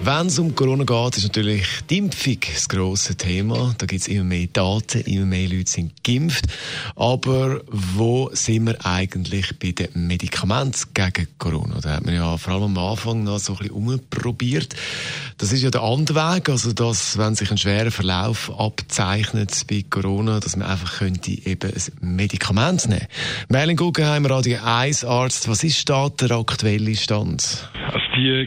Wenn es um Corona geht, ist natürlich die Impfung das grosse Thema. Da gibt es immer mehr Daten, immer mehr Leute sind geimpft. Aber wo sind wir eigentlich bei den Medikamenten gegen Corona? Da hat man ja vor allem am Anfang noch so ein bisschen umprobiert. Das ist ja der andere Weg, also dass, wenn sich ein schwerer Verlauf abzeichnet bei Corona, dass man einfach könnte eben ein Medikament nehmen. Merlin Guggenheim, Radio 1 Arzt, was ist da der aktuelle Stand? Also die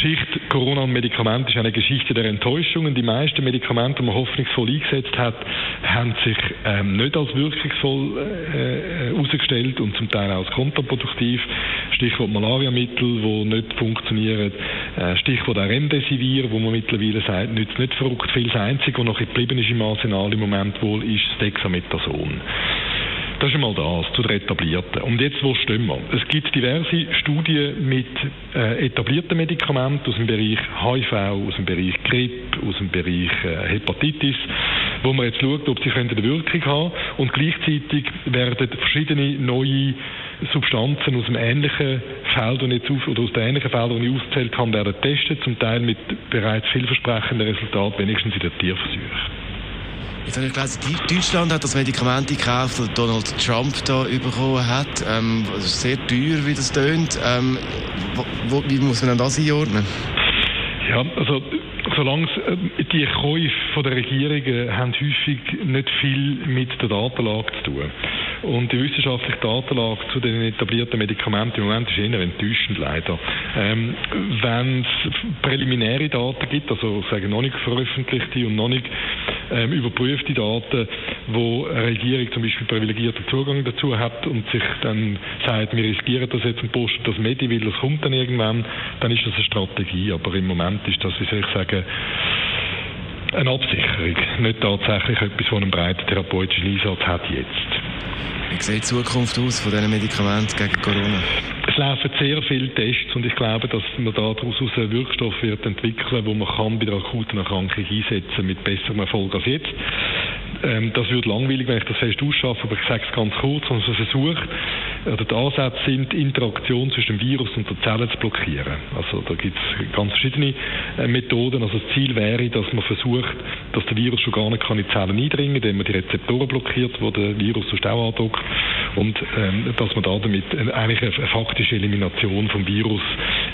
Geschichte Corona und Medikamente ist eine Geschichte der Enttäuschungen. Die meisten Medikamente, die man hoffnungsvoll eingesetzt hat, haben sich ähm, nicht als wirkungsvoll äh, herausgestellt und zum Teil auch als kontraproduktiv. Stichwort Malariamittel, die nicht funktionieren. Äh, Stichwort auch Remdesivir, wo man mittlerweile sagt, nützt nicht verrückt viel. Das Einzige, was noch geblieben ist im Arsenal im Moment wohl, ist das Dexamethason. Das ist einmal das, zu den Etablierten. Und jetzt, wo stehen wir? Es gibt diverse Studien mit äh, etablierten Medikamenten aus dem Bereich HIV, aus dem Bereich Grippe, aus dem Bereich äh, Hepatitis, wo man jetzt schaut, ob sie eine Wirkung haben Und gleichzeitig werden verschiedene neue Substanzen aus dem ähnlichen Feld, jetzt auf, oder aus den ähnlichen Feldern, die ich aufgezählt habe, werden getestet, zum Teil mit bereits vielversprechenden Resultaten, wenigstens in den Tierversuchen. Jetzt habe ich gelesen, Deutschland hat das Medikament gekauft, das Donald Trump da bekommen hat. Ähm, sehr teuer, wie das tönt. Ähm, wo, wie muss man das einordnen? Ja, also solange äh, die Käufe der Regierungen haben häufig nicht viel mit der Datenlage zu tun. Und die wissenschaftliche Datenlage zu den etablierten Medikamenten im Moment ist eher enttäuschend leider. Ähm, Wenn es präliminäre Daten gibt, also sagen noch nicht veröffentlichte und noch nicht ähm, überprüfte Daten, wo eine Regierung zum Beispiel privilegierten Zugang dazu hat und sich dann sagt, wir riskieren das jetzt und posten das Medi, weil das kommt dann irgendwann, dann ist das eine Strategie. Aber im Moment ist das, wie soll ich sagen, eine Absicherung, nicht tatsächlich etwas, das einen breiten therapeutischen Einsatz hat jetzt. Wie sieht die Zukunft aus von diesen Medikamenten gegen Corona? Es laufen sehr viele Tests und ich glaube, dass man daraus einen Wirkstoff wird entwickeln, wo man kann bei der akuten Erkrankung einsetzen mit besserem Erfolg als jetzt. Ähm, das wird langweilig, wenn ich das fest ausschaffe, aber ich sage es ganz kurz, und so versucht, oder die Ansätze sind, die Interaktion zwischen dem Virus und der Zelle zu blockieren. Also da gibt es ganz verschiedene äh, Methoden. Also das Ziel wäre, dass man versucht, dass der Virus schon gar nicht kann in die Zellen eindringen kann, indem man die Rezeptoren blockiert, wo der Virus sonst auch andockt und ähm, dass man da damit eigentlich eine, eine faktische Elimination vom Virus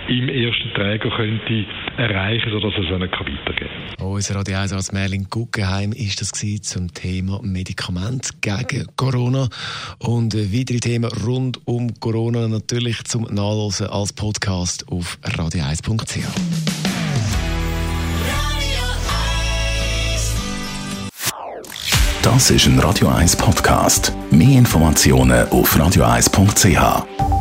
im ersten Träger könnte erreichen, sodass es nicht weitergehen kann. Unser Radio 1 als Merlin Guggenheim ist das zum Thema Medikament gegen Corona und weitere Themen rund um Corona natürlich zum Nachlesen als Podcast auf radio1.ch. Das ist ein Radio 1 Podcast. Mehr Informationen auf radio1.ch.